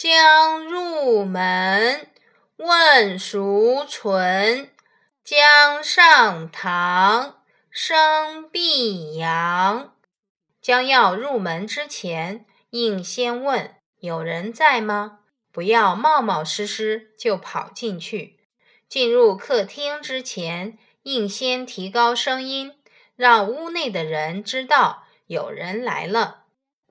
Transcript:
将入门问孰存，将上堂生必扬。将要入门之前，应先问有人在吗？不要冒冒失失就跑进去，进入客厅之前，应先提高声音，让屋内的人知道有人来了。